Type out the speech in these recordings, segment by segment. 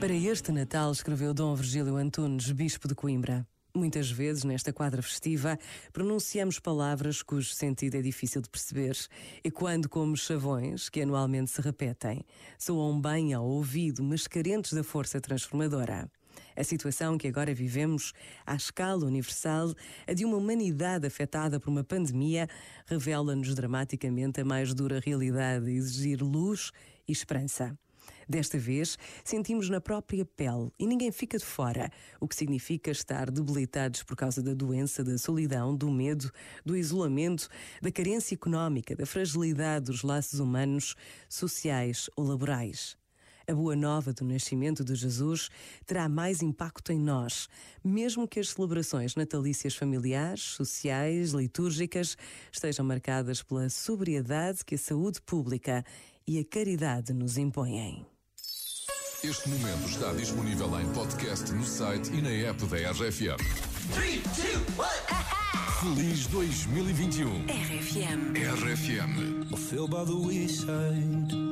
Para este Natal, escreveu Dom Virgílio Antunes, Bispo de Coimbra. Muitas vezes, nesta quadra festiva, pronunciamos palavras cujo sentido é difícil de perceber, ecoando como chavões que anualmente se repetem. Soam bem ao ouvido, mas carentes da força transformadora. A situação que agora vivemos, à escala universal, a de uma humanidade afetada por uma pandemia, revela-nos dramaticamente a mais dura realidade de exigir luz e esperança. Desta vez, sentimos na própria pele e ninguém fica de fora, o que significa estar debilitados por causa da doença, da solidão, do medo, do isolamento, da carência económica, da fragilidade dos laços humanos, sociais ou laborais. A boa nova do nascimento de Jesus terá mais impacto em nós, mesmo que as celebrações natalícias familiares, sociais, litúrgicas estejam marcadas pela sobriedade que a saúde pública e a caridade nos impõem. Este momento está disponível em podcast no site e na app da RFM. 3, 2, 1. Feliz 2021. RFM. RFM. I feel by the wayside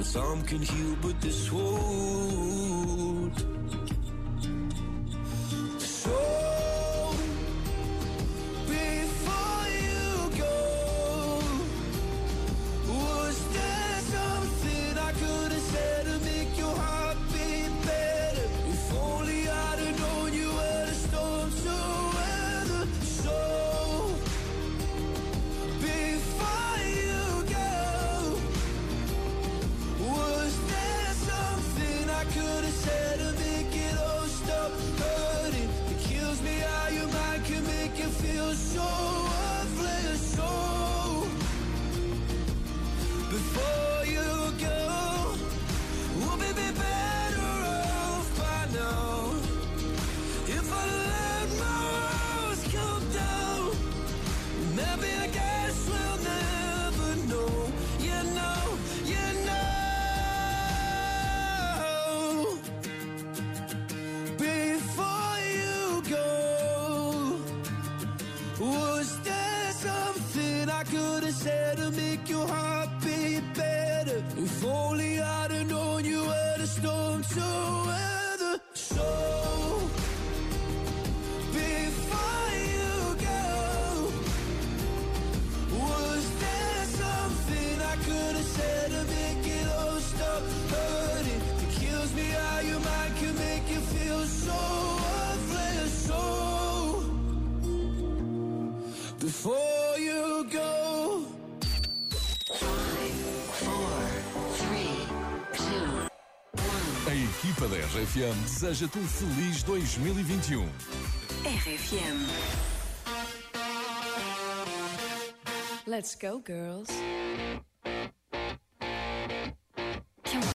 Well, some can heal, but this won't. Feel make your heart beat better? If only I'd have known you were the storm to weather. A equipa da RFM deseja-te um feliz 2021. RFM. Let's go, girls.